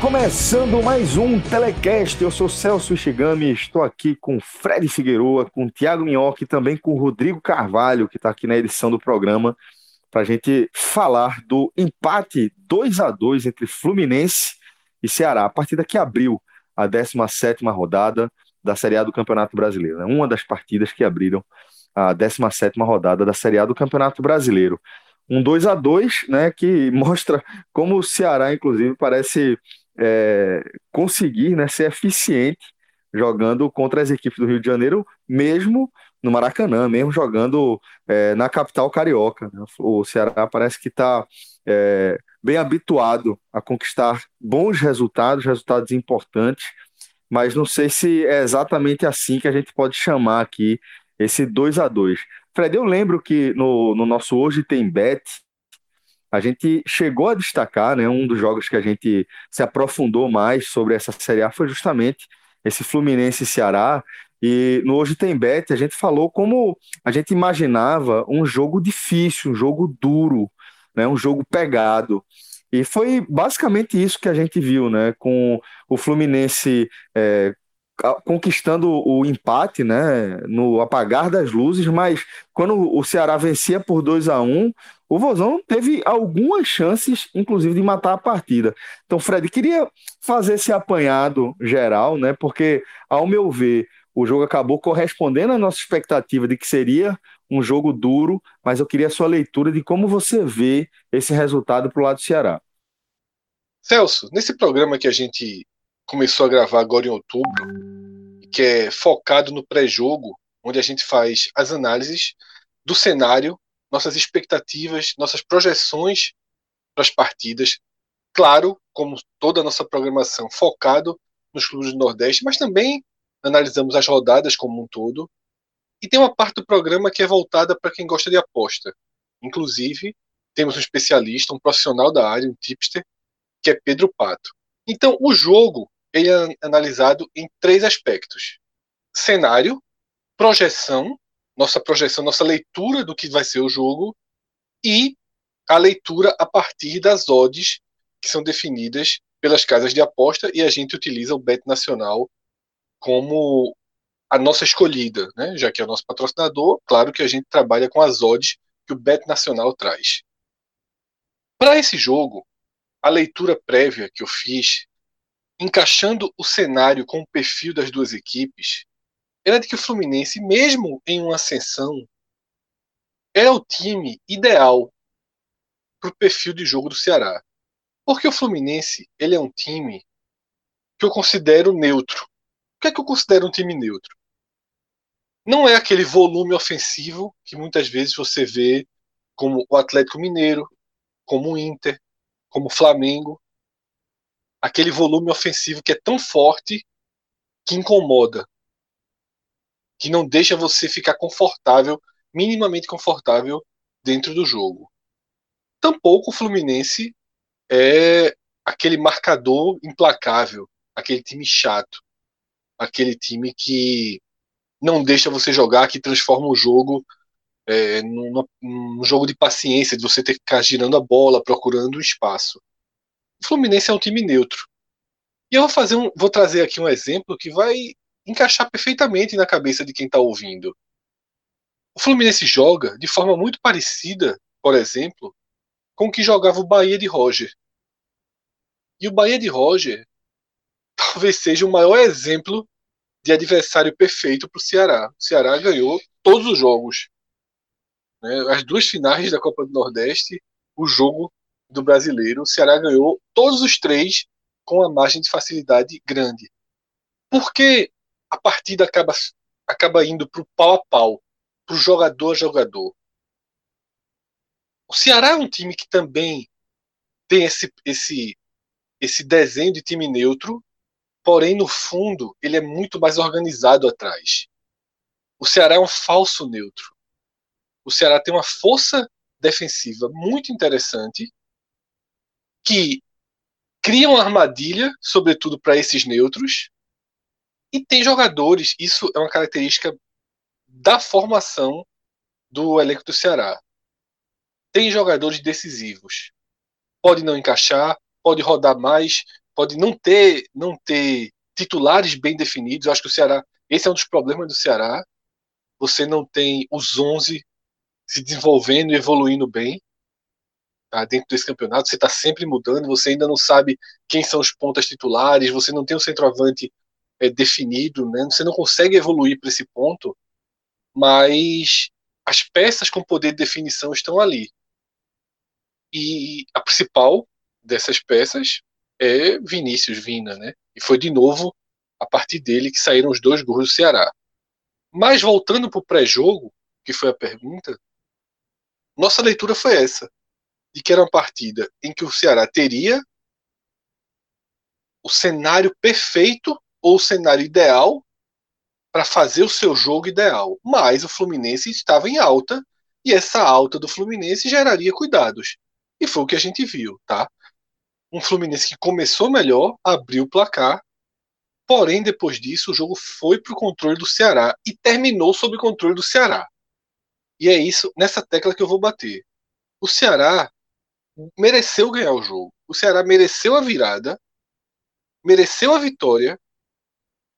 Começando mais um Telecast. Eu sou Celso Ishigami, estou aqui com Fred Figueroa, com Tiago Minhoca e também com Rodrigo Carvalho, que está aqui na edição do programa, para a gente falar do empate 2 a 2 entre Fluminense e Ceará, a partida que abriu a 17 rodada da Série A do Campeonato Brasileiro. Né? Uma das partidas que abriram a 17 rodada da Série A do Campeonato Brasileiro um 2 a 2 né, que mostra como o Ceará, inclusive, parece é, conseguir né, ser eficiente jogando contra as equipes do Rio de Janeiro, mesmo no Maracanã, mesmo jogando é, na capital carioca. Né? O Ceará parece que está é, bem habituado a conquistar bons resultados, resultados importantes, mas não sei se é exatamente assim que a gente pode chamar aqui esse 2 a 2 Fred, eu lembro que no, no nosso Hoje Tem Bet, a gente chegou a destacar, né, um dos jogos que a gente se aprofundou mais sobre essa Série A foi justamente esse Fluminense Ceará. E no Hoje Tem Bet a gente falou como a gente imaginava um jogo difícil, um jogo duro, né, um jogo pegado. E foi basicamente isso que a gente viu, né? Com o Fluminense é, conquistando o empate, né, no apagar das luzes, mas quando o Ceará vencia por 2 a 1 o Vozão teve algumas chances, inclusive, de matar a partida. Então, Fred, queria fazer esse apanhado geral, né, porque, ao meu ver, o jogo acabou correspondendo à nossa expectativa de que seria um jogo duro, mas eu queria a sua leitura de como você vê esse resultado para o lado do Ceará. Celso, nesse programa que a gente começou a gravar agora em outubro, que é focado no pré-jogo, onde a gente faz as análises do cenário, nossas expectativas, nossas projeções para as partidas. Claro, como toda a nossa programação, focado nos clubes do Nordeste, mas também analisamos as rodadas como um todo. E tem uma parte do programa que é voltada para quem gosta de aposta. Inclusive, temos um especialista, um profissional da área, um tipster, que é Pedro Pato. Então, o jogo ele é analisado em três aspectos: cenário, projeção, nossa projeção, nossa leitura do que vai ser o jogo e a leitura a partir das odds que são definidas pelas casas de aposta e a gente utiliza o Bet Nacional como a nossa escolhida, né? já que é o nosso patrocinador, claro que a gente trabalha com as odds que o Bet Nacional traz. Para esse jogo, a leitura prévia que eu fiz encaixando o cenário com o perfil das duas equipes, era de que o Fluminense, mesmo em uma ascensão, era o time ideal para o perfil de jogo do Ceará. Porque o Fluminense ele é um time que eu considero neutro. O que é que eu considero um time neutro? Não é aquele volume ofensivo que muitas vezes você vê como o Atlético Mineiro, como o Inter, como o Flamengo, aquele volume ofensivo que é tão forte que incomoda, que não deixa você ficar confortável, minimamente confortável dentro do jogo. Tampouco o Fluminense é aquele marcador implacável, aquele time chato, aquele time que não deixa você jogar, que transforma o jogo é, num, num jogo de paciência, de você ter que ficar girando a bola, procurando o espaço. O Fluminense é um time neutro. E eu vou fazer um, vou trazer aqui um exemplo que vai encaixar perfeitamente na cabeça de quem está ouvindo. O Fluminense joga de forma muito parecida, por exemplo, com o que jogava o Bahia de Roger. E o Bahia de Roger talvez seja o maior exemplo de adversário perfeito para o Ceará. O Ceará ganhou todos os jogos. né, as duas finais da Copa do Nordeste, o jogo do brasileiro, o Ceará ganhou todos os três com uma margem de facilidade grande. Por que a partida acaba, acaba indo para o pau a pau, para o jogador a jogador? O Ceará é um time que também tem esse, esse, esse desenho de time neutro, porém, no fundo, ele é muito mais organizado atrás. O Ceará é um falso neutro. O Ceará tem uma força defensiva muito interessante que cria uma armadilha, sobretudo para esses neutros, e tem jogadores, isso é uma característica da formação do elenco do Ceará. Tem jogadores decisivos. Pode não encaixar, pode rodar mais, pode não ter, não ter titulares bem definidos. Eu acho que o Ceará, esse é um dos problemas do Ceará. Você não tem os 11 se desenvolvendo e evoluindo bem tá? dentro desse campeonato. Você está sempre mudando, você ainda não sabe quem são os pontas titulares, você não tem um centroavante é, definido, né? você não consegue evoluir para esse ponto, mas as peças com poder de definição estão ali. E a principal dessas peças é Vinícius Vina, né? E foi de novo a partir dele que saíram os dois gols do Ceará. Mas voltando para o pré-jogo, que foi a pergunta, nossa leitura foi essa: de que era uma partida em que o Ceará teria o cenário perfeito ou o cenário ideal para fazer o seu jogo ideal. Mas o Fluminense estava em alta e essa alta do Fluminense geraria cuidados. E foi o que a gente viu, tá? Um Fluminense que começou melhor, abriu o placar, porém depois disso o jogo foi para o controle do Ceará e terminou sob o controle do Ceará. E é isso, nessa tecla que eu vou bater. O Ceará mereceu ganhar o jogo. O Ceará mereceu a virada, mereceu a vitória.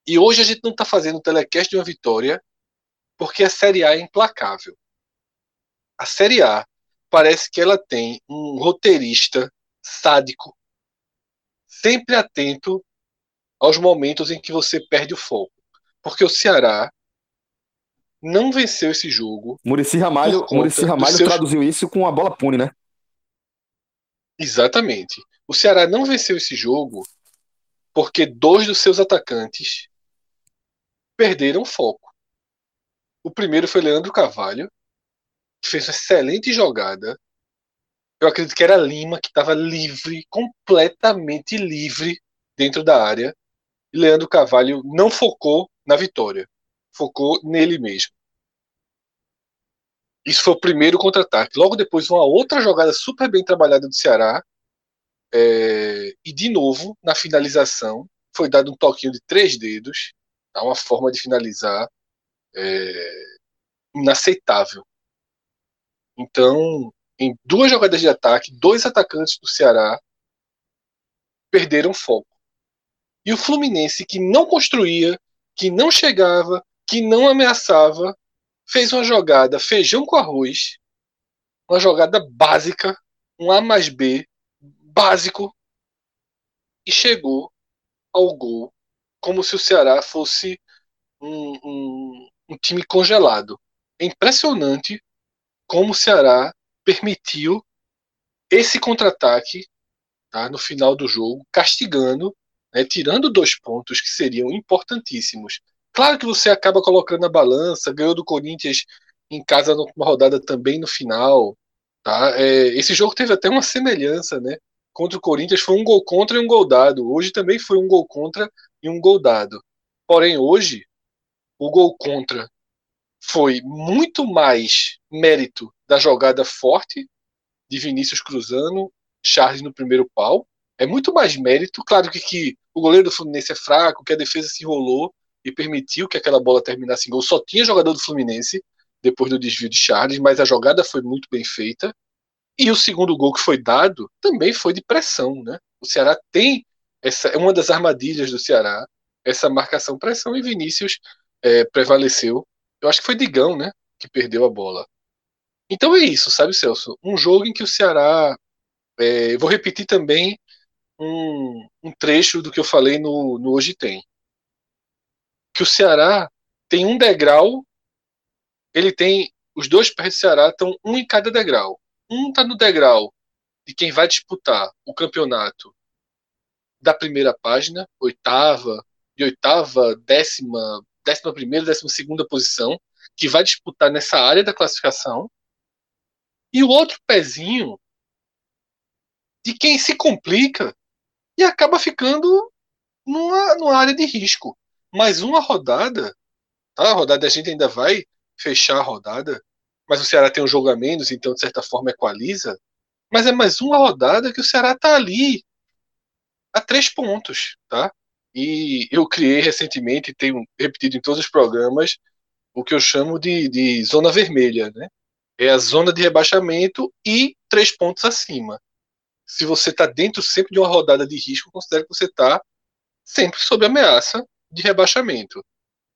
E hoje a gente não está fazendo o telecast de uma vitória porque a Série A é implacável. A Série A parece que ela tem um roteirista sádico, sempre atento aos momentos em que você perde o foco. Porque o Ceará não venceu esse jogo. Murici Ramalho, Murici Ramalho seus... traduziu isso com a bola pune, né? Exatamente. O Ceará não venceu esse jogo porque dois dos seus atacantes perderam foco. O primeiro foi Leandro Carvalho, que fez uma excelente jogada. Eu acredito que era Lima, que estava livre, completamente livre dentro da área. E Leandro Carvalho não focou na vitória, focou nele mesmo. Isso foi o primeiro contra-ataque. Logo depois, uma outra jogada super bem trabalhada do Ceará. É, e de novo, na finalização, foi dado um toquinho de três dedos. Tá? Uma forma de finalizar é, inaceitável. Então, em duas jogadas de ataque, dois atacantes do Ceará perderam foco. E o Fluminense, que não construía, que não chegava, que não ameaçava, fez uma jogada feijão com arroz, uma jogada básica, um A mais B básico, e chegou ao gol como se o Ceará fosse um, um, um time congelado. É impressionante como o Ceará permitiu esse contra-ataque tá, no final do jogo, castigando, né, tirando dois pontos que seriam importantíssimos Claro que você acaba colocando na balança, ganhou do Corinthians em casa numa rodada também no final. Tá? É, esse jogo teve até uma semelhança, né? Contra o Corinthians foi um gol contra e um gol dado. Hoje também foi um gol contra e um gol dado. Porém, hoje, o gol contra foi muito mais mérito da jogada forte de Vinícius cruzando, Charles no primeiro pau. É muito mais mérito. Claro que, que o goleiro do Fluminense é fraco, que a defesa se enrolou, e permitiu que aquela bola terminasse em gol. Só tinha jogador do Fluminense depois do desvio de Charles, mas a jogada foi muito bem feita. E o segundo gol que foi dado também foi de pressão, né? O Ceará tem essa é uma das armadilhas do Ceará, essa marcação pressão e Vinícius é, prevaleceu. Eu acho que foi Digão, né, que perdeu a bola. Então é isso, sabe, Celso? Um jogo em que o Ceará, é, vou repetir também um, um, trecho do que eu falei no, no Hoje Tem que o Ceará tem um degrau, ele tem os dois pés do Ceará estão um em cada degrau. Um está no degrau de quem vai disputar o campeonato da primeira página, oitava, de oitava, décima, décima primeira, décima segunda posição, que vai disputar nessa área da classificação. E o outro pezinho de quem se complica e acaba ficando numa, numa área de risco. Mais uma rodada, tá? a rodada a gente ainda vai fechar a rodada, mas o Ceará tem um jogo a menos, então de certa forma equaliza. Mas é mais uma rodada que o Ceará está ali a três pontos, tá? E eu criei recentemente, tenho repetido em todos os programas, o que eu chamo de, de zona vermelha, né? É a zona de rebaixamento e três pontos acima. Se você está dentro sempre de uma rodada de risco, considere que você está sempre sob ameaça de rebaixamento.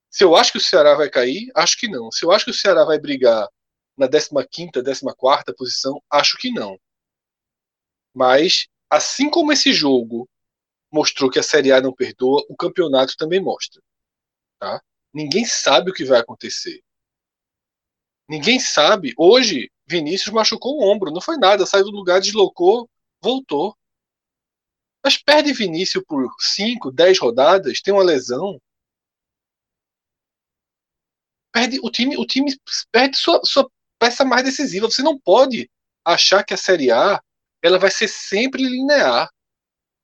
Se eu acho que o Ceará vai cair, acho que não. Se eu acho que o Ceará vai brigar na 15ª, 14ª posição, acho que não. Mas, assim como esse jogo mostrou que a Série A não perdoa, o campeonato também mostra. Tá? Ninguém sabe o que vai acontecer. Ninguém sabe. Hoje, Vinícius machucou o ombro, não foi nada, saiu do lugar, deslocou, voltou. Mas perde Vinícius por 5, 10 rodadas, tem uma lesão, perde o time, o time perde sua, sua peça mais decisiva. Você não pode achar que a Série A ela vai ser sempre linear,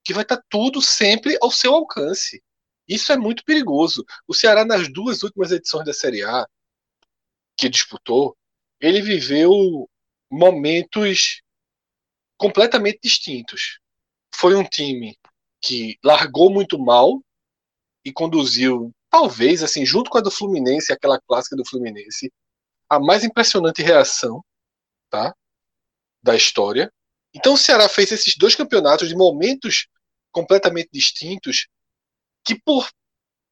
que vai estar tudo sempre ao seu alcance. Isso é muito perigoso. O Ceará nas duas últimas edições da Série A que disputou, ele viveu momentos completamente distintos. Foi um time que largou muito mal e conduziu talvez, assim, junto com a do Fluminense, aquela clássica do Fluminense, a mais impressionante reação, tá? Da história. Então o Ceará fez esses dois campeonatos de momentos completamente distintos que por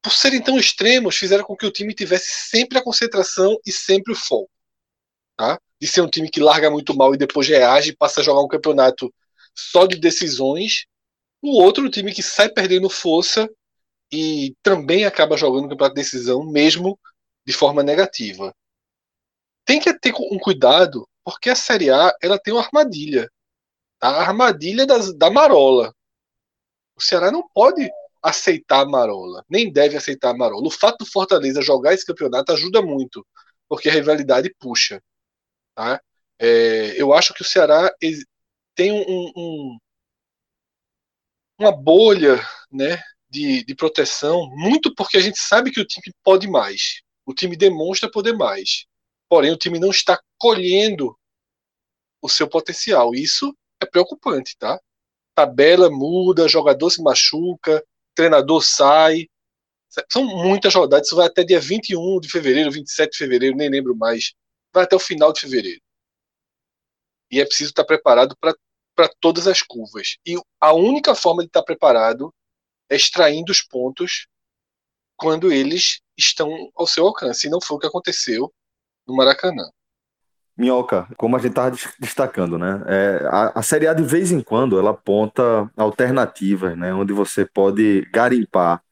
por serem tão extremos fizeram com que o time tivesse sempre a concentração e sempre o foco, tá? De ser um time que larga muito mal e depois reage passa a jogar um campeonato só de decisões, o outro time que sai perdendo força e também acaba jogando o campeonato de decisão, mesmo de forma negativa. Tem que ter um cuidado, porque a Série A ela tem uma armadilha. Tá? A armadilha da marola. O Ceará não pode aceitar a marola, nem deve aceitar a marola. O fato do Fortaleza jogar esse campeonato ajuda muito, porque a rivalidade puxa. Tá? É, eu acho que o Ceará tem um, um, uma bolha né, de, de proteção, muito porque a gente sabe que o time pode mais. O time demonstra poder mais. Porém, o time não está colhendo o seu potencial. Isso é preocupante, tá? Tabela muda, jogador se machuca, treinador sai. São muitas rodadas. Isso vai até dia 21 de fevereiro, 27 de fevereiro, nem lembro mais. Vai até o final de fevereiro. E é preciso estar preparado para todas as curvas. E a única forma de estar preparado extraindo os pontos quando eles estão ao seu alcance. E não foi o que aconteceu no Maracanã. Minhoca, como a gente estava destacando, né? É, a, a Série A de vez em quando ela aponta alternativas, né? Onde você pode garimpar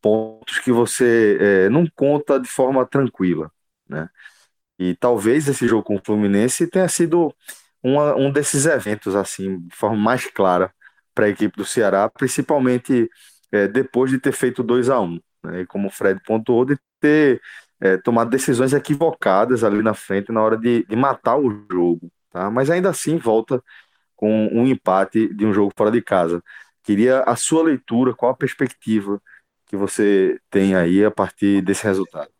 pontos que você é, não conta de forma tranquila, né? E talvez esse jogo com o Fluminense tenha sido uma, um desses eventos, assim, de forma mais clara para a equipe do Ceará, principalmente é, depois de ter feito 2 a 1 um, né? Como o Fred pontuou, de ter é, tomado decisões equivocadas ali na frente na hora de, de matar o jogo. Tá? Mas ainda assim volta com um empate de um jogo fora de casa. Queria a sua leitura, qual a perspectiva que você tem aí a partir desse resultado?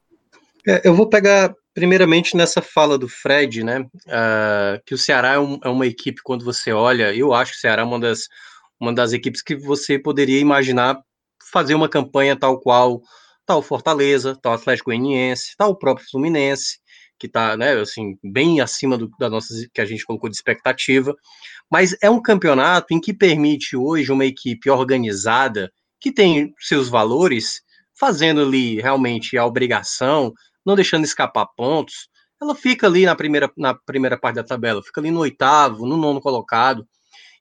É, eu vou pegar primeiramente nessa fala do Fred, né? Uh, que o Ceará é, um, é, uma equipe, quando você olha, eu acho que o Ceará é uma das uma das equipes que você poderia imaginar fazer uma campanha tal qual tal Fortaleza, tal Atlético Goianiense, tal próprio Fluminense, que está, né, assim, bem acima do, da nossa que a gente colocou de expectativa. Mas é um campeonato em que permite hoje uma equipe organizada que tem seus valores, fazendo ali realmente a obrigação, não deixando escapar pontos. Ela fica ali na primeira, na primeira parte da tabela, fica ali no oitavo, no nono colocado.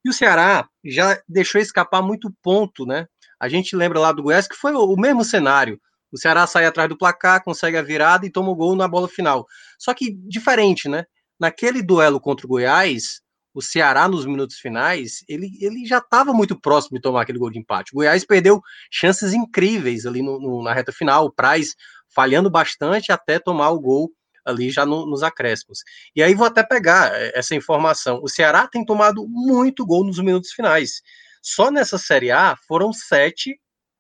E o Ceará já deixou escapar muito ponto, né? A gente lembra lá do Goiás que foi o mesmo cenário. O Ceará sai atrás do placar, consegue a virada e toma o gol na bola final. Só que diferente, né? Naquele duelo contra o Goiás, o Ceará nos minutos finais, ele, ele já estava muito próximo de tomar aquele gol de empate. O Goiás perdeu chances incríveis ali no, no, na reta final, o Praz falhando bastante até tomar o gol ali já no, nos acréscimos. E aí vou até pegar eh, essa informação. O Ceará tem tomado muito gol nos minutos finais. Só nessa Série A foram sete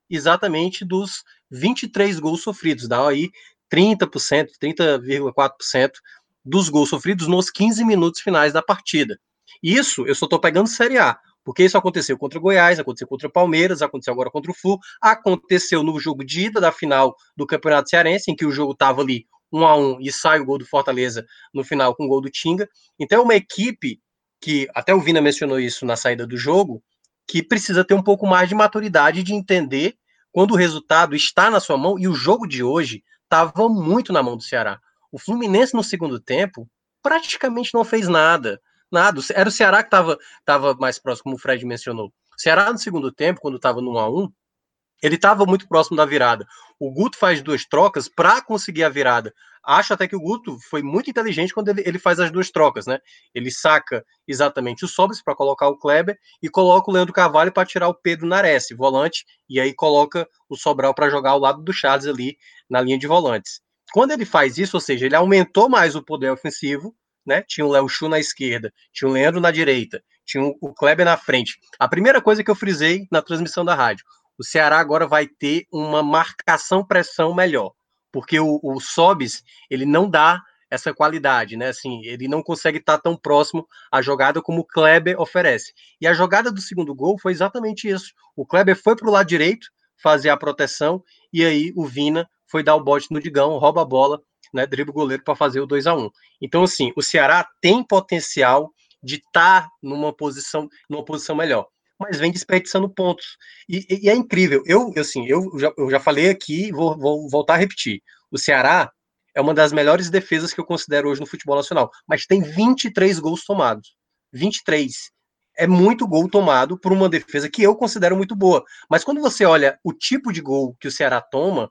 exatamente dos 23 gols sofridos. Dá aí 30%, 30,4% dos gols sofridos nos 15 minutos finais da partida. Isso eu só estou pegando Série A, porque isso aconteceu contra o Goiás, aconteceu contra o Palmeiras, aconteceu agora contra o Flu, aconteceu no jogo de ida da final do Campeonato Cearense, em que o jogo estava ali um a um e sai o gol do Fortaleza no final com o gol do Tinga. Então é uma equipe que, até o Vina mencionou isso na saída do jogo, que precisa ter um pouco mais de maturidade de entender quando o resultado está na sua mão, e o jogo de hoje estava muito na mão do Ceará. O Fluminense no segundo tempo praticamente não fez nada nada. Era o Ceará que estava tava mais próximo, como o Fred mencionou. O Ceará, no segundo tempo, quando estava no 1x1, ele estava muito próximo da virada. O Guto faz duas trocas para conseguir a virada. Acho até que o Guto foi muito inteligente quando ele, ele faz as duas trocas, né? Ele saca exatamente o Sobres para colocar o Kleber e coloca o Leandro Carvalho para tirar o Pedro Nares, volante, e aí coloca o Sobral para jogar ao lado do Charles ali na linha de volantes. Quando ele faz isso, ou seja, ele aumentou mais o poder ofensivo, né? Tinha o Léo Chu na esquerda, tinha o Leandro na direita, tinha o Kleber na frente. A primeira coisa que eu frisei na transmissão da rádio, o Ceará agora vai ter uma marcação-pressão melhor, porque o, o Sobis, ele não dá essa qualidade, né? Assim, ele não consegue estar tão próximo à jogada como o Kleber oferece. E a jogada do segundo gol foi exatamente isso. O Kleber foi para o lado direito fazer a proteção e aí o Vina foi dar o bote no Digão, rouba a bola né, o goleiro para fazer o 2 a 1 Então, assim, o Ceará tem potencial de estar tá numa posição, numa posição melhor, mas vem desperdiçando pontos. E, e, é incrível. Eu, assim, eu já, eu já falei aqui, vou, vou voltar a repetir. O Ceará é uma das melhores defesas que eu considero hoje no futebol nacional, mas tem 23 gols tomados. 23 é muito gol tomado por uma defesa que eu considero muito boa. Mas quando você olha o tipo de gol que o Ceará toma,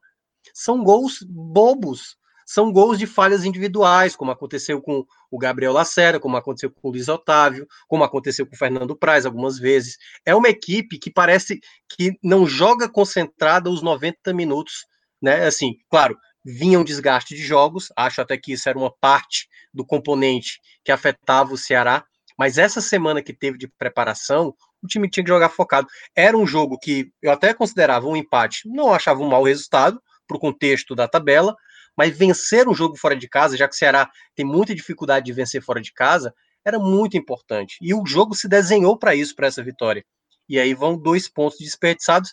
são gols bobos são gols de falhas individuais, como aconteceu com o Gabriel Lacerda, como aconteceu com o Luiz Otávio, como aconteceu com o Fernando Praz algumas vezes. É uma equipe que parece que não joga concentrada os 90 minutos, né? Assim, claro, vinha um desgaste de jogos, acho até que isso era uma parte do componente que afetava o Ceará, mas essa semana que teve de preparação, o time tinha que jogar focado. Era um jogo que eu até considerava um empate, não achava um mau resultado para o contexto da tabela, mas vencer um jogo fora de casa, já que o Ceará tem muita dificuldade de vencer fora de casa, era muito importante. E o jogo se desenhou para isso, para essa vitória. E aí vão dois pontos desperdiçados,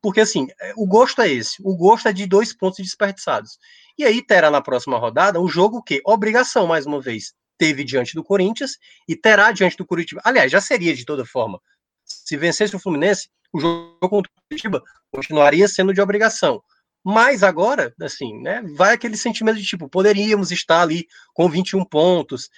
porque assim, o gosto é esse. O gosto é de dois pontos desperdiçados. E aí terá na próxima rodada um jogo que, obrigação, mais uma vez, teve diante do Corinthians e terá diante do Curitiba. Aliás, já seria de toda forma. Se vencesse o Fluminense, o jogo contra o Curitiba continuaria sendo de obrigação. Mas agora, assim, né, vai aquele sentimento de tipo, poderíamos estar ali com 21 pontos,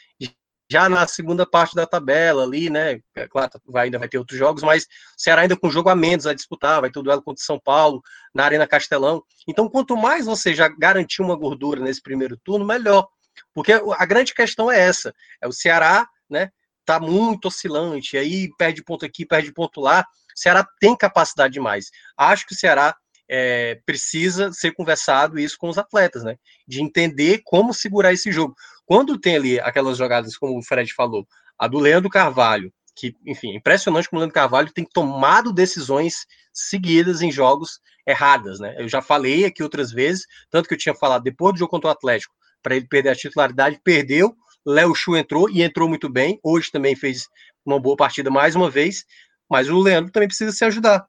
já na segunda parte da tabela ali, né? É claro, vai, ainda vai ter outros jogos, mas o Ceará ainda com jogo a menos a disputar, vai ter o duelo contra o São Paulo, na Arena Castelão. Então, quanto mais você já garantir uma gordura nesse primeiro turno, melhor. Porque a grande questão é essa: é o Ceará, né? Tá muito oscilante, aí perde ponto aqui, perde ponto lá. O Ceará tem capacidade demais. Acho que o Ceará é, precisa ser conversado isso com os atletas, né? De entender como segurar esse jogo. Quando tem ali aquelas jogadas, como o Fred falou, a do Leandro Carvalho, que, enfim, é impressionante como o Leandro Carvalho tem tomado decisões seguidas em jogos erradas, né? Eu já falei aqui outras vezes, tanto que eu tinha falado depois do jogo contra o Atlético, para ele perder a titularidade, perdeu, Léo Chu entrou e entrou muito bem, hoje também fez uma boa partida mais uma vez, mas o Leandro também precisa se ajudar.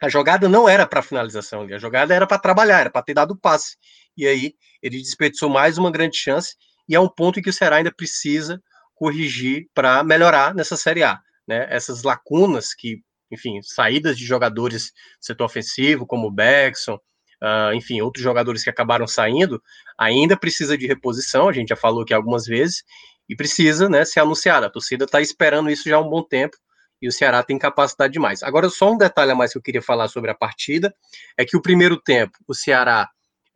A jogada não era para finalização ali, a jogada era para trabalhar, era para ter dado passe. E aí ele desperdiçou mais uma grande chance e é um ponto em que o Ceará ainda precisa corrigir para melhorar nessa Série A. Né? Essas lacunas que, enfim, saídas de jogadores do setor ofensivo, como o Beckson, uh, enfim, outros jogadores que acabaram saindo, ainda precisa de reposição, a gente já falou aqui algumas vezes, e precisa né, ser anunciada. A torcida está esperando isso já há um bom tempo e o Ceará tem capacidade demais. Agora, só um detalhe a mais que eu queria falar sobre a partida é que o primeiro tempo, o Ceará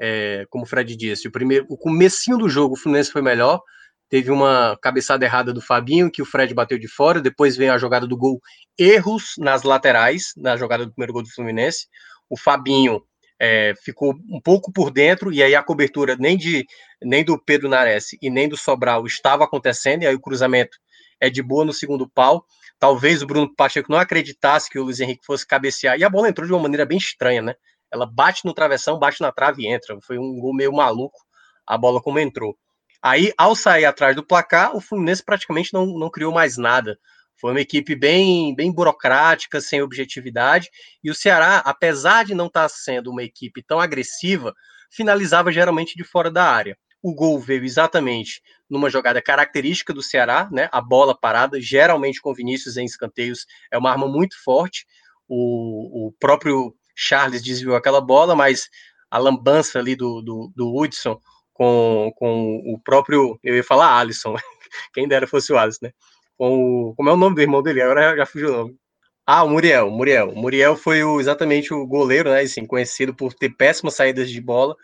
é, como o Fred disse, o primeiro, o comecinho do jogo, o Fluminense foi melhor, teve uma cabeçada errada do Fabinho, que o Fred bateu de fora, depois vem a jogada do gol, erros nas laterais, na jogada do primeiro gol do Fluminense, o Fabinho é, ficou um pouco por dentro, e aí a cobertura nem, de, nem do Pedro Nares e nem do Sobral estava acontecendo, e aí o cruzamento é de boa no segundo pau, talvez o Bruno Pacheco não acreditasse que o Luiz Henrique fosse cabecear, e a bola entrou de uma maneira bem estranha, né? Ela bate no travessão, bate na trave e entra. Foi um gol meio maluco, a bola como entrou. Aí, ao sair atrás do placar, o Fluminense praticamente não, não criou mais nada. Foi uma equipe bem, bem burocrática, sem objetividade. E o Ceará, apesar de não estar sendo uma equipe tão agressiva, finalizava geralmente de fora da área. O gol veio exatamente numa jogada característica do Ceará, né? A bola parada, geralmente com Vinícius em escanteios, é uma arma muito forte. O, o próprio Charles desviou aquela bola, mas a lambança ali do, do, do Hudson com, com o próprio, eu ia falar Alisson, quem dera fosse o Alisson, né? Com o, como é o nome do irmão dele? Agora já, fugiu o nome. Ah, o Muriel, Muriel. Muriel foi o, exatamente o goleiro, né? Assim, conhecido por ter péssimas saídas de bola,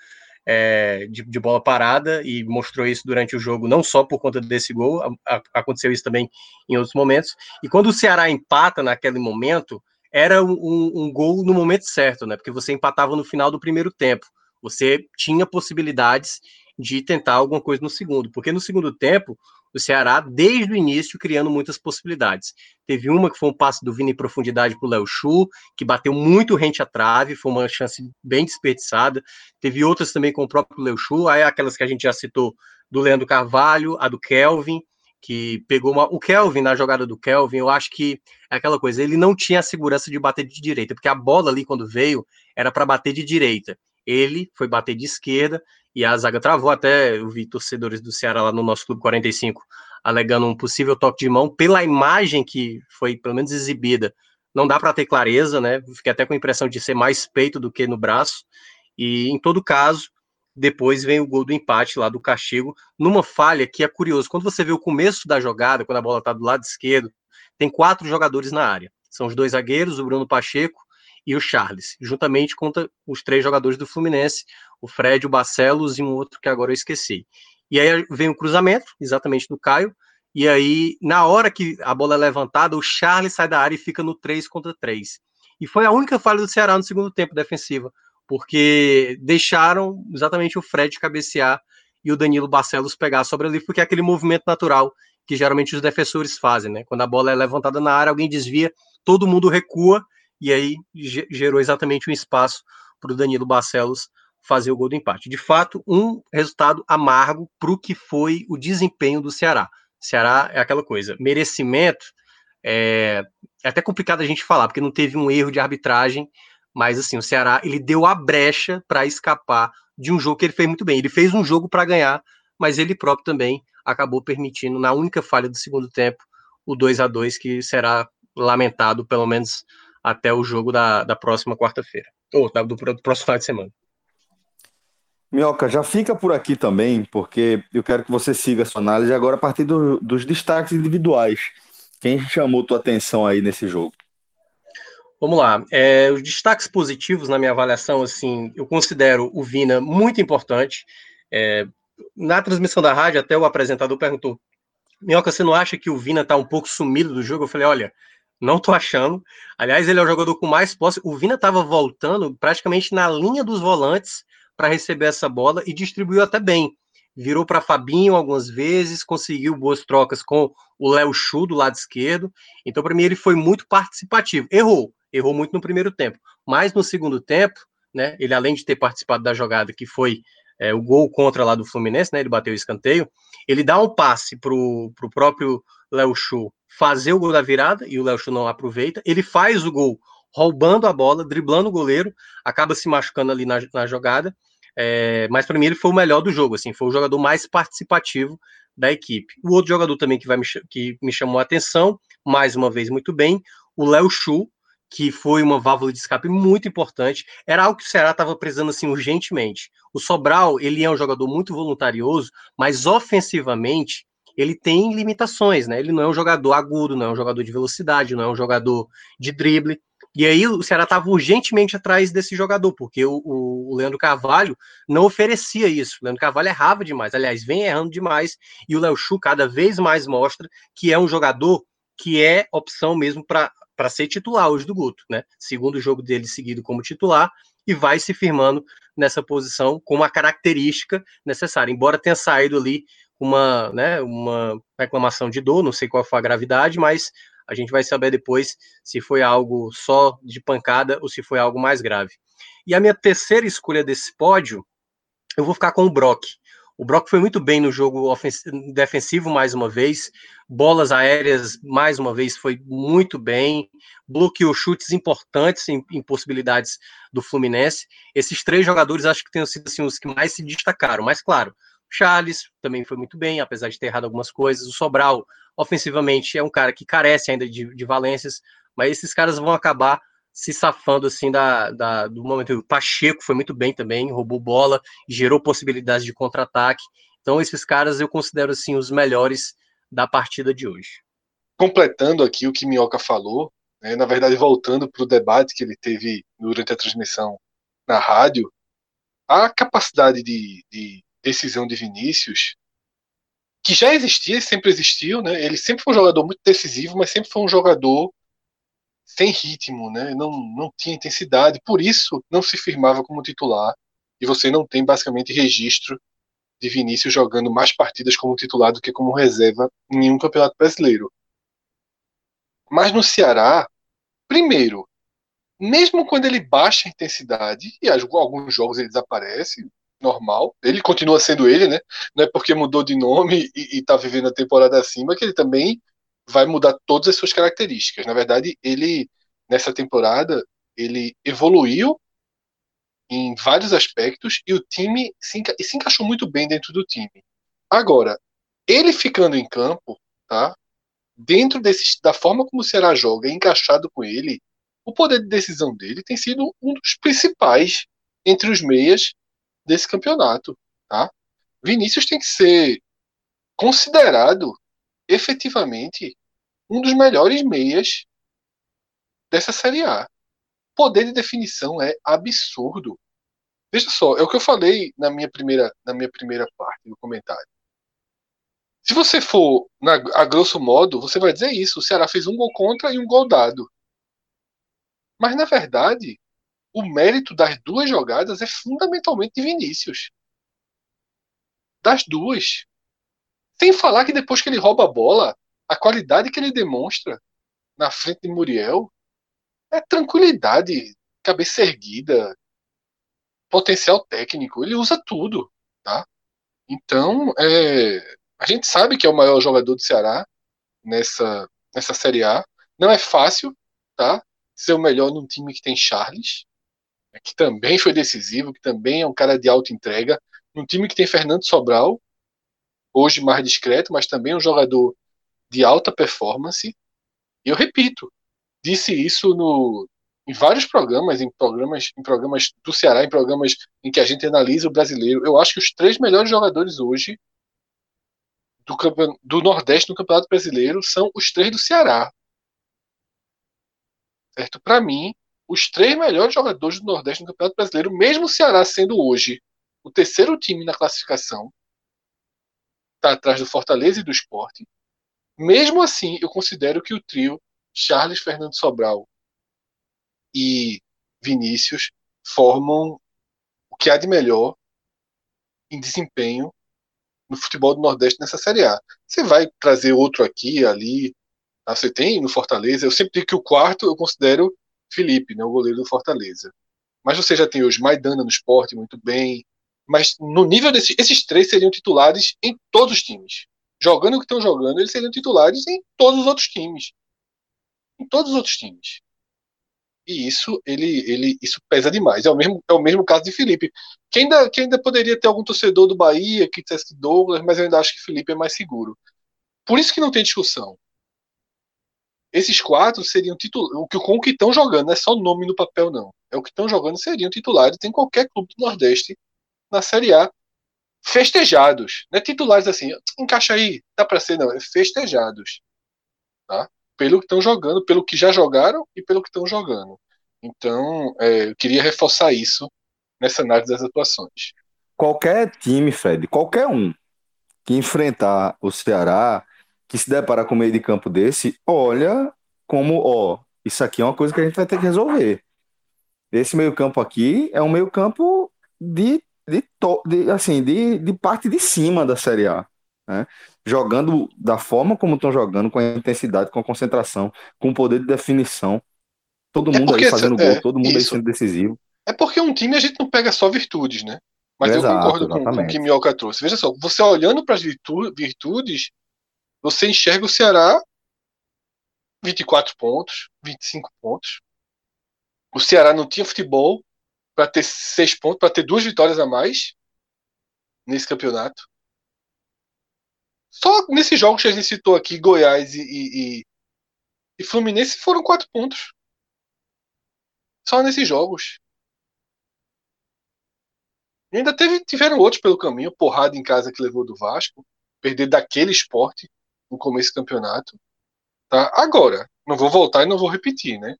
é, de, de, bola parada, e mostrou isso durante o jogo, não só por conta desse gol, a, a, aconteceu isso também em outros momentos. E quando o Ceará empata naquele momento, era um, um, gol no momento certo, né? Porque você empatava no final do primeiro tempo. Você tinha possibilidades de tentar alguma coisa no segundo, porque no segundo tempo o Ceará, desde o início, criando muitas possibilidades. Teve uma que foi um passe do Vini em profundidade para o Léo Chu, que bateu muito rente à trave, foi uma chance bem desperdiçada. Teve outras também com o próprio Léo Chu, aí aquelas que a gente já citou do Leandro Carvalho, a do Kelvin, que pegou uma. O Kelvin, na jogada do Kelvin, eu acho que é aquela coisa, ele não tinha a segurança de bater de direita, porque a bola ali, quando veio, era para bater de direita. Ele foi bater de esquerda e a zaga travou. Até eu vi torcedores do Ceará lá no nosso Clube 45 alegando um possível toque de mão. Pela imagem que foi, pelo menos, exibida, não dá para ter clareza, né? Fiquei até com a impressão de ser mais peito do que no braço. E, em todo caso, depois vem o gol do empate lá do castigo, numa falha que é curioso. Quando você vê o começo da jogada, quando a bola está do lado esquerdo, tem quatro jogadores na área. São os dois zagueiros, o Bruno Pacheco e o Charles, juntamente contra os três jogadores do Fluminense, o Fred, o Barcelos e um outro que agora eu esqueci. E aí vem o cruzamento, exatamente do Caio, e aí, na hora que a bola é levantada, o Charles sai da área e fica no 3 contra 3. E foi a única falha do Ceará no segundo tempo defensiva porque deixaram exatamente o Fred cabecear e o Danilo Barcelos pegar sobre ali, porque é aquele movimento natural que geralmente os defensores fazem, né? Quando a bola é levantada na área, alguém desvia, todo mundo recua, e aí gerou exatamente um espaço para o Danilo Barcelos fazer o gol do empate. De fato, um resultado amargo para o que foi o desempenho do Ceará. Ceará é aquela coisa, merecimento é, é até complicado a gente falar, porque não teve um erro de arbitragem mas assim, o Ceará ele deu a brecha para escapar de um jogo que ele fez muito bem. Ele fez um jogo para ganhar, mas ele próprio também acabou permitindo, na única falha do segundo tempo, o 2 a 2 que será lamentado, pelo menos até o jogo da, da próxima quarta-feira, ou do, do próximo final de semana. Minhoca, já fica por aqui também, porque eu quero que você siga a sua análise agora a partir do, dos destaques individuais. Quem chamou tua atenção aí nesse jogo? Vamos lá. É, os destaques positivos na minha avaliação, assim, eu considero o Vina muito importante. É, na transmissão da rádio, até o apresentador perguntou: Minhoca, você não acha que o Vina tá um pouco sumido do jogo? Eu falei: olha, não tô achando. Aliás, ele é o jogador com mais posse. O Vina estava voltando praticamente na linha dos volantes para receber essa bola e distribuiu até bem. Virou para Fabinho algumas vezes, conseguiu boas trocas com o Léo Chu do lado esquerdo. Então, para mim, ele foi muito participativo. Errou, errou muito no primeiro tempo. Mas no segundo tempo, né, ele além de ter participado da jogada que foi é, o gol contra lá do Fluminense, né, ele bateu o escanteio, ele dá um passe pro, pro próprio Léo Chu fazer o gol da virada, e o Léo Chu não aproveita, ele faz o gol roubando a bola, driblando o goleiro, acaba se machucando ali na, na jogada, é, mas para mim ele foi o melhor do jogo, assim, foi o jogador mais participativo da equipe. O outro jogador também que, vai me, que me chamou a atenção, mais uma vez muito bem, o Léo Chu, que foi uma válvula de escape muito importante. Era algo que o Ceará estava precisando assim urgentemente. O Sobral, ele é um jogador muito voluntarioso, mas ofensivamente ele tem limitações, né? Ele não é um jogador agudo, não é um jogador de velocidade, não é um jogador de drible. E aí o Ceará estava urgentemente atrás desse jogador, porque o, o, Leandro Carvalho não oferecia isso. O Leandro Carvalho errava demais, aliás, vem errando demais, e o Léo Chu cada vez mais mostra que é um jogador que é opção mesmo para ser titular hoje do Guto, né? Segundo jogo dele seguido como titular, e vai se firmando nessa posição com uma característica necessária. Embora tenha saído ali uma, né, uma reclamação de dor, não sei qual foi a gravidade, mas a gente vai saber depois se foi algo só de pancada ou se foi algo mais grave. E a minha terceira escolha desse pódio, eu vou ficar com o Brock. O Brock foi muito bem no jogo defensivo mais uma vez, bolas aéreas mais uma vez foi muito bem, bloqueou chutes importantes em, em possibilidades do Fluminense. Esses três jogadores acho que tenham sido assim, os que mais se destacaram, mas claro, Charles também foi muito bem, apesar de ter errado algumas coisas. O Sobral, ofensivamente, é um cara que carece ainda de, de valências, mas esses caras vão acabar se safando assim da, da, do momento. O Pacheco foi muito bem também, roubou bola, gerou possibilidades de contra-ataque. Então, esses caras eu considero assim os melhores da partida de hoje. Completando aqui o que Minhoca falou, né, na verdade, voltando para o debate que ele teve durante a transmissão na rádio, a capacidade de, de decisão de Vinícius, que já existia, sempre existiu, né? Ele sempre foi um jogador muito decisivo, mas sempre foi um jogador sem ritmo, né? Não, não tinha intensidade, por isso não se firmava como titular. E você não tem basicamente registro de Vinícius jogando mais partidas como titular do que como reserva em nenhum campeonato brasileiro. Mas no Ceará, primeiro, mesmo quando ele baixa a intensidade, e alguns jogos ele desaparece, normal. Ele continua sendo ele, né? Não é porque mudou de nome e, está vivendo a temporada acima que ele também vai mudar todas as suas características. Na verdade, ele nessa temporada ele evoluiu em vários aspectos e o time se, enca se encaixou muito bem dentro do time. Agora, ele ficando em campo, tá? Dentro desse, da forma como o Ceará joga, encaixado com ele, o poder de decisão dele tem sido um dos principais entre os meias desse campeonato, tá? Vinícius tem que ser considerado efetivamente um dos melhores meias dessa Série A. Poder de definição é absurdo. Veja só, é o que eu falei na minha primeira, na minha primeira parte do comentário. Se você for na, a grosso modo, você vai dizer isso. O Ceará fez um gol contra e um gol dado. Mas na verdade, o mérito das duas jogadas é fundamentalmente de Vinícius. Das duas. Sem falar que depois que ele rouba a bola, a qualidade que ele demonstra na frente de Muriel é tranquilidade, cabeça erguida, potencial técnico. Ele usa tudo, tá? Então, é, a gente sabe que é o maior jogador do Ceará nessa, nessa Série A. Não é fácil, tá? Ser o melhor num time que tem Charles, que também foi decisivo, que também é um cara de alta entrega, num time que tem Fernando Sobral, hoje mais discreto, mas também um jogador de alta performance. E eu repito, disse isso no, em vários programas, em programas, em programas do Ceará, em programas em que a gente analisa o brasileiro. Eu acho que os três melhores jogadores hoje do, do Nordeste no Campeonato Brasileiro são os três do Ceará. Certo? Para mim, os três melhores jogadores do Nordeste no Campeonato Brasileiro, mesmo o Ceará sendo hoje o terceiro time na classificação, está atrás do Fortaleza e do Esporte. Mesmo assim, eu considero que o trio Charles Fernando Sobral e Vinícius formam o que há de melhor em desempenho no futebol do Nordeste nessa Série A. Você vai trazer outro aqui, ali, tá? você tem no Fortaleza. Eu sempre digo que o quarto eu considero Felipe, né, o goleiro do Fortaleza. Mas você já tem hoje Maidana no esporte, muito bem. Mas no nível desses. Esses três seriam titulares em todos os times. Jogando o que estão jogando, eles seriam titulares em todos os outros times. Em todos os outros times. E isso, ele, ele, isso pesa demais. É o mesmo, é o mesmo caso de Felipe. Que ainda, que ainda poderia ter algum torcedor do Bahia que dissesse Douglas, mas eu ainda acho que Felipe é mais seguro. Por isso que não tem discussão esses quatro seriam titulares. Com o que estão jogando, não é só nome no papel, não. É o que estão jogando, seriam titulares em qualquer clube do Nordeste na Série A. Festejados. Não é titulares assim, encaixa aí, dá para ser, não. É festejados. Tá? Pelo que estão jogando, pelo que já jogaram e pelo que estão jogando. Então, é, eu queria reforçar isso nessa análise das atuações. Qualquer time, Fred, qualquer um que enfrentar o Ceará, que se deparar com meio de campo desse, olha como, ó, isso aqui é uma coisa que a gente vai ter que resolver. Esse meio campo aqui é um meio campo de, de, de assim, de, de parte de cima da Série A. Né? Jogando da forma como estão jogando, com a intensidade, com a concentração, com o poder de definição. Todo é mundo aí fazendo é, gol, todo mundo isso. aí sendo decisivo. É porque um time a gente não pega só virtudes, né? Mas Exato, eu concordo com, com, o que Minhoca trouxe. Veja só, você olhando para as virtu virtudes, você enxerga o Ceará 24 pontos, 25 pontos. O Ceará não tinha futebol para ter seis pontos, para ter duas vitórias a mais nesse campeonato. Só nesses jogos que a gente citou aqui, Goiás e, e, e Fluminense foram quatro pontos. Só nesses jogos. E ainda teve, tiveram outros pelo caminho, porrada em casa que levou do Vasco, perder daquele esporte no começo do campeonato. Tá? Agora, não vou voltar e não vou repetir, né?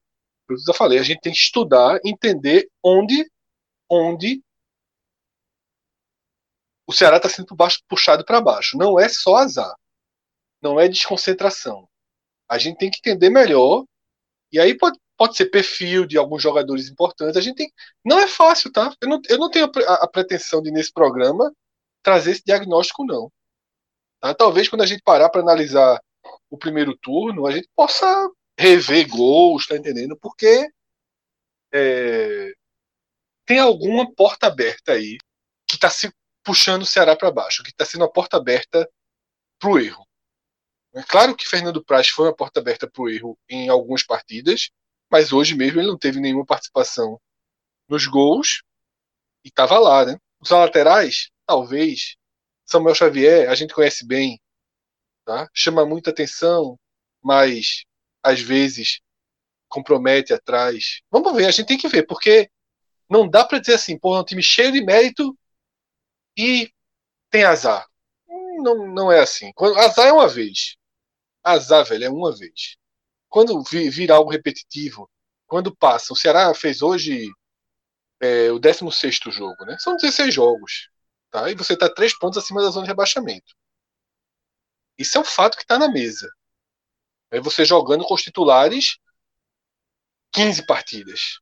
Eu já falei, a gente tem que estudar, entender onde, onde o Ceará está sendo puxado para baixo. Não é só azar, não é desconcentração. A gente tem que entender melhor. E aí pode, pode ser perfil de alguns jogadores importantes. A gente tem, não é fácil, tá? Eu não, eu não tenho a, a pretensão de nesse programa trazer esse diagnóstico, não. Tá? Talvez quando a gente parar para analisar o primeiro turno, a gente possa rever gols, tá entendendo? Porque é, tem alguma porta aberta aí que está se puxando o Ceará para baixo, que está sendo a porta aberta para o erro. É claro que Fernando Praz foi uma porta aberta para o erro em algumas partidas, mas hoje mesmo ele não teve nenhuma participação nos gols e estava lá, né? Os laterais, talvez. Samuel Xavier, a gente conhece bem, tá? chama muita atenção, mas às vezes compromete atrás. Vamos ver, a gente tem que ver, porque não dá para dizer assim, pô, é um time cheio de mérito e tem azar. Não, não é assim. Azar é uma vez. Azar, velho, é uma vez. Quando vira algo repetitivo, quando passa, o Ceará fez hoje é, o 16 jogo, né? São 16 jogos. Tá? E você está três pontos acima da zona de rebaixamento. Isso é um fato que está na mesa. É você jogando com os titulares 15 partidas.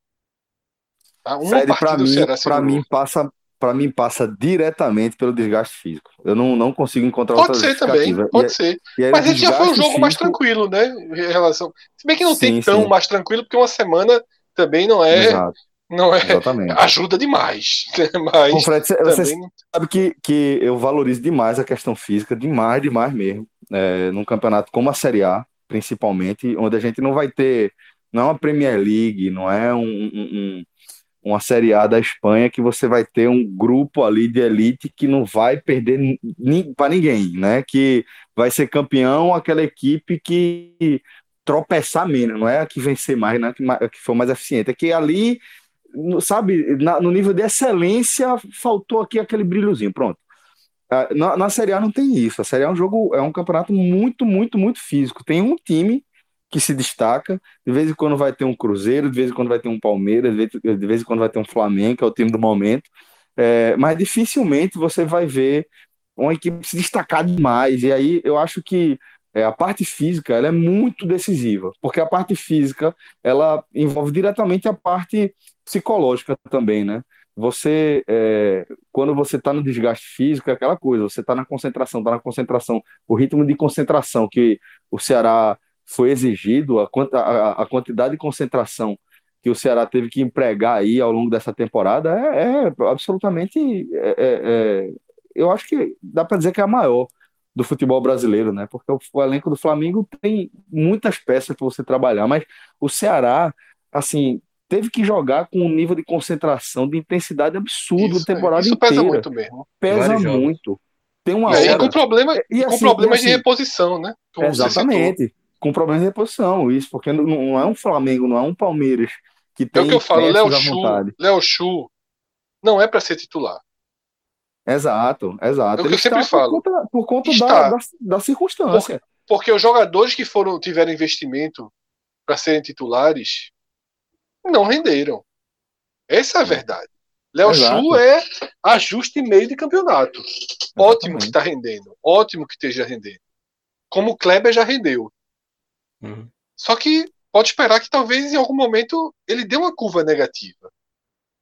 Tá? Uma Fred, partida mim, para mim passa para mim passa diretamente pelo desgaste físico. Eu não, não consigo encontrar pode ser também, pode e, ser. E Mas esse já foi um jogo físico... mais tranquilo, né? Em relação. Se bem que não sim, tem tão sim. mais tranquilo, porque uma semana também não é. Exato. Não é. Exatamente. Ajuda demais. Mas Bom, Fred, você também... sabe que, que eu valorizo demais a questão física, demais, demais mesmo é, num campeonato como a Série A, principalmente, onde a gente não vai ter, não é uma Premier League, não é um, um, uma Série A da Espanha que você vai ter um grupo ali de elite que não vai perder para ninguém, né? Que vai ser campeão aquela equipe que tropeçar menos, não é a que vencer mais, não é a que for mais eficiente, é que ali, sabe, no nível de excelência faltou aqui aquele brilhozinho, pronto. Ah, na, na Série A não tem isso. A Série A é um jogo, é um campeonato muito, muito, muito físico. Tem um time que se destaca, de vez em quando vai ter um Cruzeiro, de vez em quando vai ter um Palmeiras, de vez, em quando vai ter um Flamengo, que é o time do momento. É, mas dificilmente você vai ver uma equipe se destacar demais. E aí eu acho que é, a parte física ela é muito decisiva, porque a parte física ela envolve diretamente a parte psicológica também, né? Você, é, quando você está no desgaste físico, é aquela coisa, você está na concentração, está na concentração, o ritmo de concentração que o Ceará foi exigido, a, a, a quantidade de concentração que o Ceará teve que empregar aí ao longo dessa temporada é, é absolutamente, é, é, é eu acho que dá para dizer que é a maior do futebol brasileiro, né? Porque o, o elenco do Flamengo tem muitas peças para você trabalhar, mas o Ceará, assim, teve que jogar com um nível de concentração, de intensidade absurdo isso, a temporada isso inteira. Isso pesa muito mesmo. Pesa muito. Tem uma e hora... com, problema, e, com assim, problemas assim, de reposição, né? Como exatamente. Com problemas de reposição, isso, porque não, não, é um Flamengo, não é um Palmeiras que tem. É o que eu falo, Léo Chu, Léo Chu não é para ser titular. Exato, exato. É o que eu sempre falo. Por conta, por conta da, da, da, circunstância. Porque, porque os jogadores que foram tiveram investimento para serem titulares não renderam. Essa é a verdade. Léo Chu é ajuste meio de campeonato. Exatamente. Ótimo que está rendendo. Ótimo que esteja rendendo. Como o Kleber já rendeu. Uhum. Só que pode esperar que talvez em algum momento ele dê uma curva negativa.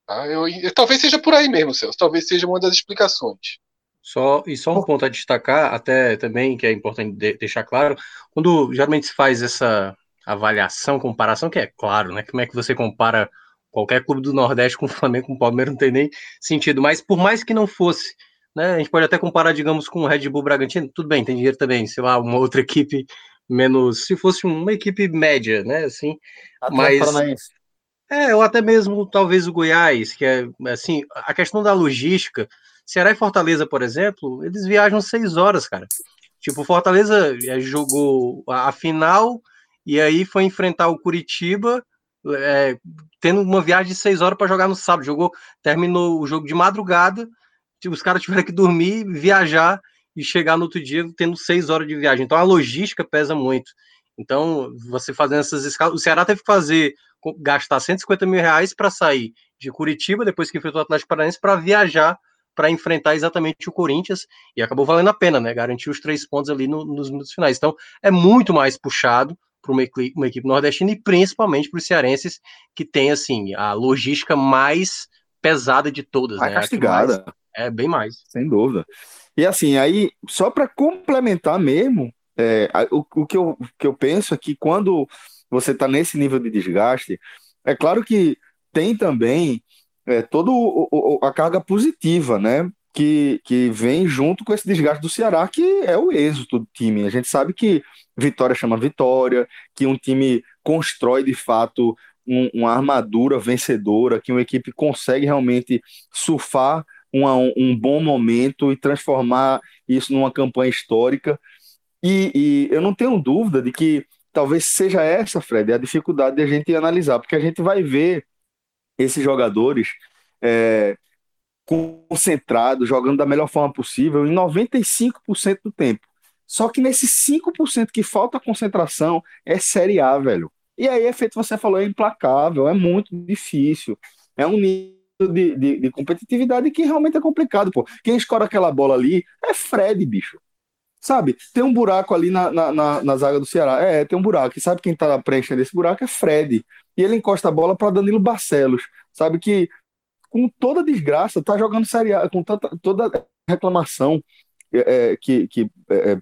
Tá? Eu, eu, talvez seja por aí mesmo, Celso. Talvez seja uma das explicações. Só, e só um ponto a destacar, até também, que é importante de, deixar claro, quando geralmente se faz essa avaliação, comparação, que é claro, né? Como é que você compara qualquer clube do Nordeste com o Flamengo, com o Palmeiras, não tem nem sentido. Mas por mais que não fosse, né? A gente pode até comparar, digamos, com o Red Bull Bragantino, tudo bem, tem dinheiro também, sei lá, uma outra equipe menos, se fosse uma equipe média, né? Assim, mas é, ou até mesmo talvez o Goiás, que é assim, a questão da logística Ceará e Fortaleza, por exemplo, eles viajam seis horas, cara. Tipo, Fortaleza eh, jogou a final e aí foi enfrentar o Curitiba, é, tendo uma viagem de seis horas para jogar no sábado. Jogou, terminou o jogo de madrugada, tipo, os caras tiveram que dormir, viajar e chegar no outro dia tendo seis horas de viagem. Então a logística pesa muito. Então, você fazendo essas escalas, o Ceará teve que fazer, gastar 150 mil reais para sair de Curitiba, depois que enfrentou o Atlético Paranaense, para viajar para enfrentar exatamente o Corinthians e acabou valendo a pena, né? Garantir os três pontos ali no, nos minutos finais. Então é muito mais puxado para uma, uma, equipe nordestina e principalmente para os cearenses que tem assim a logística mais pesada de todas, mais né? castigada. Mais, é bem mais. Sem dúvida. E assim, aí, só para complementar mesmo, é, o, o que, eu, que eu penso é que quando você está nesse nível de desgaste, é claro que tem também é, toda a carga positiva, né? Que, que vem junto com esse desgaste do Ceará, que é o êxito do time. A gente sabe que vitória chama vitória, que um time constrói de fato um, uma armadura vencedora, que uma equipe consegue realmente surfar uma, um bom momento e transformar isso numa campanha histórica. E, e, eu não tenho dúvida de que talvez seja essa, Fred, a dificuldade de a gente analisar, porque a gente vai ver esses jogadores é, concentrados, jogando da melhor forma possível em 95% do tempo. Só que nesses 5% que falta concentração é Série A, velho. E aí é feito, você falou, é implacável, é muito difícil. É um nível de, de, de, competitividade que realmente é complicado, pô. Quem escora aquela bola ali é Fred, bicho. Sabe? Tem um buraco ali na, na, na, na zaga do Ceará. É, tem um buraco. E sabe quem tá preenchendo esse buraco? É Fred e ele encosta a bola para Danilo Barcelos, sabe que com toda desgraça tá jogando Série A, com tanta, toda reclamação é, é que, que é, é,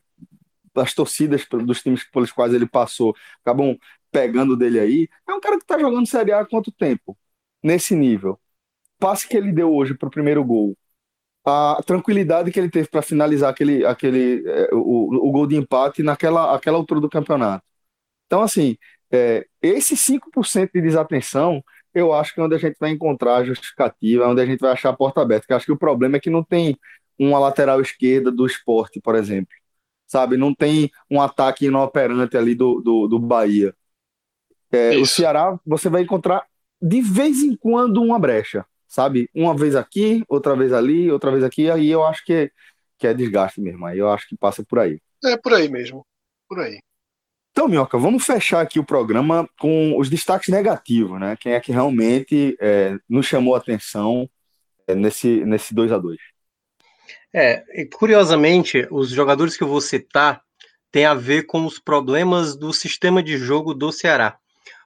as torcidas dos times pelos quais ele passou acabam pegando dele aí, é um cara que tá jogando Série A há quanto tempo? Nesse nível. Passe que ele deu hoje pro primeiro gol, a tranquilidade que ele teve para finalizar aquele, aquele é, o, o gol de empate naquela aquela altura do campeonato. Então, assim, é, esse 5% de desatenção, eu acho que é onde a gente vai encontrar a justificativa, é onde a gente vai achar a porta aberta. Porque acho que o problema é que não tem uma lateral esquerda do esporte, por exemplo. Sabe? Não tem um ataque inoperante ali do, do, do Bahia. É, o Ceará, você vai encontrar de vez em quando uma brecha, sabe? Uma vez aqui, outra vez ali, outra vez aqui, aí eu acho que, que é desgaste mesmo. Aí eu acho que passa por aí. É por aí mesmo. Por aí. Então, Minhoca, vamos fechar aqui o programa com os destaques negativos, né? Quem é que realmente é, nos chamou a atenção é, nesse, nesse 2 a 2 É, curiosamente, os jogadores que eu vou citar têm a ver com os problemas do sistema de jogo do Ceará.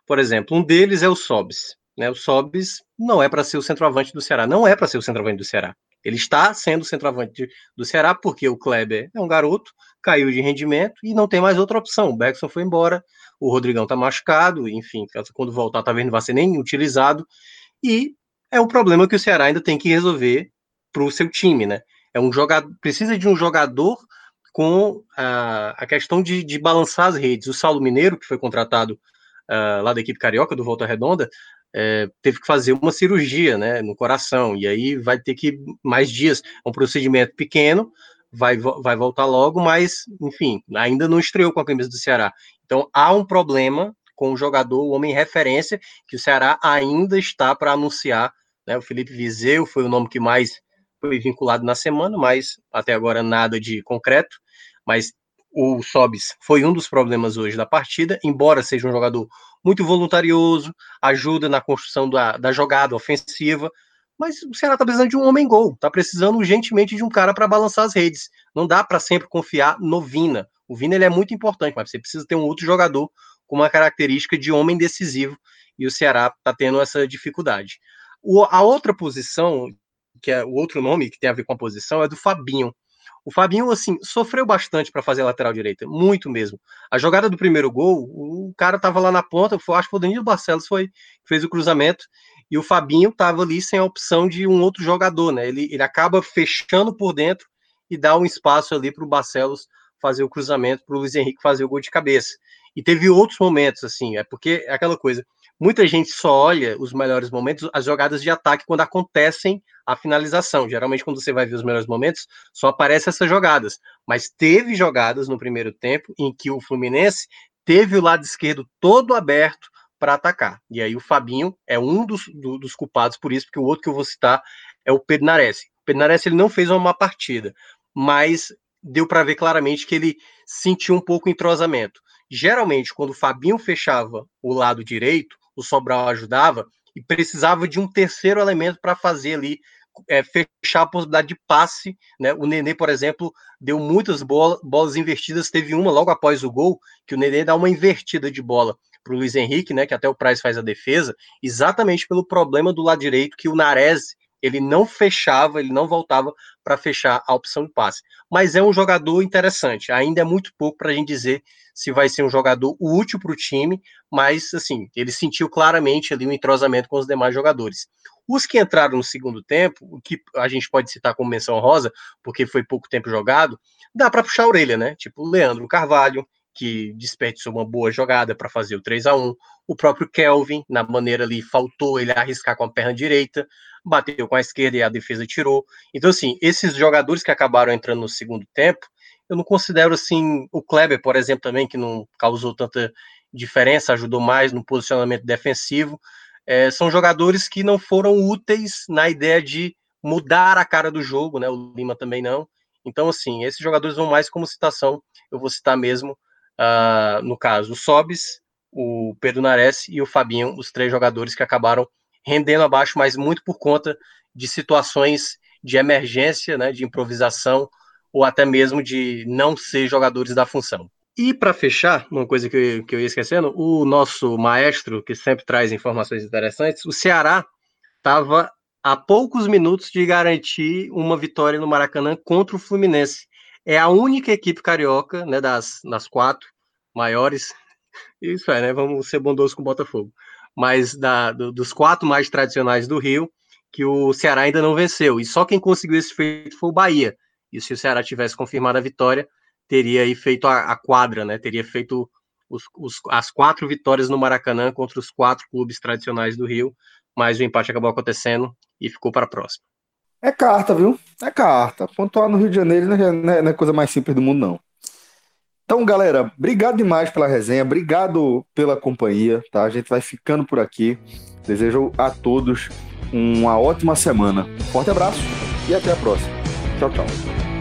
Por exemplo, um deles é o Sobis. Né? O Sobis não é para ser o centroavante do Ceará, não é para ser o centroavante do Ceará. Ele está sendo centroavante do Ceará porque o Kleber é um garoto, caiu de rendimento e não tem mais outra opção. O Beckson foi embora, o Rodrigão está machucado, enfim, quando voltar talvez não vai ser nem utilizado. E é um problema que o Ceará ainda tem que resolver para o seu time, né? É um jogador, precisa de um jogador com a, a questão de, de balançar as redes. O Saulo Mineiro, que foi contratado uh, lá da equipe carioca do Volta Redonda, é, teve que fazer uma cirurgia né, no coração, e aí vai ter que mais dias, é um procedimento pequeno, vai, vai voltar logo, mas, enfim, ainda não estreou com a camisa do Ceará. Então há um problema com o jogador, o homem referência, que o Ceará ainda está para anunciar. Né, o Felipe Vizeu foi o nome que mais foi vinculado na semana, mas até agora nada de concreto. Mas o Sobis foi um dos problemas hoje da partida, embora seja um jogador muito voluntarioso, ajuda na construção da, da jogada ofensiva, mas o Ceará está precisando de um homem-gol, está precisando urgentemente de um cara para balançar as redes. Não dá para sempre confiar no Vina. O Vina ele é muito importante, mas você precisa ter um outro jogador com uma característica de homem decisivo, e o Ceará está tendo essa dificuldade. O, a outra posição, que é o outro nome que tem a ver com a posição, é do Fabinho. O Fabinho, assim, sofreu bastante para fazer a lateral direita, muito mesmo. A jogada do primeiro gol, o cara tava lá na ponta, foi, acho que o Danilo Barcelos foi fez o cruzamento, e o Fabinho tava ali sem a opção de um outro jogador, né? Ele, ele acaba fechando por dentro e dá um espaço ali para o Barcelos fazer o cruzamento, para o Luiz Henrique fazer o gol de cabeça. E teve outros momentos, assim, é porque é aquela coisa, muita gente só olha os melhores momentos, as jogadas de ataque, quando acontecem a finalização. Geralmente, quando você vai ver os melhores momentos, só aparecem essas jogadas. Mas teve jogadas no primeiro tempo em que o Fluminense teve o lado esquerdo todo aberto para atacar. E aí o Fabinho é um dos, do, dos culpados por isso, porque o outro que eu vou citar é o Pednares. O Pednares ele não fez uma má partida, mas deu para ver claramente que ele sentiu um pouco entrosamento. Geralmente, quando o Fabinho fechava o lado direito, o Sobral ajudava e precisava de um terceiro elemento para fazer ali é, fechar a possibilidade de passe. Né? O Nenê, por exemplo, deu muitas bola, bolas invertidas. Teve uma logo após o gol, que o Nenê dá uma invertida de bola para o Luiz Henrique, né? Que até o Price faz a defesa, exatamente pelo problema do lado direito que o Nares ele não fechava, ele não voltava para fechar a opção de passe. Mas é um jogador interessante. Ainda é muito pouco para a gente dizer se vai ser um jogador útil para o time, mas assim, ele sentiu claramente ali um entrosamento com os demais jogadores. Os que entraram no segundo tempo, o que a gente pode citar como menção rosa, porque foi pouco tempo jogado, dá para puxar a orelha, né? Tipo Leandro Carvalho, que desperdiçou uma boa jogada para fazer o 3 a 1 O próprio Kelvin, na maneira ali, faltou ele arriscar com a perna direita, bateu com a esquerda e a defesa tirou. Então, assim, esses jogadores que acabaram entrando no segundo tempo, eu não considero assim. O Kleber, por exemplo, também, que não causou tanta diferença, ajudou mais no posicionamento defensivo. É, são jogadores que não foram úteis na ideia de mudar a cara do jogo, né? O Lima também não. Então, assim, esses jogadores vão mais como citação, eu vou citar mesmo uh, no caso, o Sobis, o Pedro Nares e o Fabinho, os três jogadores que acabaram rendendo abaixo, mas muito por conta de situações de emergência, né, de improvisação, ou até mesmo de não ser jogadores da função. E para fechar, uma coisa que eu, que eu ia esquecendo, o nosso maestro, que sempre traz informações interessantes, o Ceará estava a poucos minutos de garantir uma vitória no Maracanã contra o Fluminense é a única equipe carioca, né, das, das quatro maiores, isso é, né, vamos ser bondosos com o Botafogo, mas da, do, dos quatro mais tradicionais do Rio, que o Ceará ainda não venceu, e só quem conseguiu esse feito foi o Bahia, e se o Ceará tivesse confirmado a vitória, teria aí feito a, a quadra, né, teria feito os, os, as quatro vitórias no Maracanã contra os quatro clubes tradicionais do Rio, mas o empate acabou acontecendo e ficou para a próxima. É carta, viu? É carta. Pontuar no Rio de Janeiro é, não é, não é coisa mais simples do mundo, não. Então, galera, obrigado demais pela resenha, obrigado pela companhia, tá? A gente vai ficando por aqui. Desejo a todos uma ótima semana. Forte abraço e até a próxima. Tchau, tchau.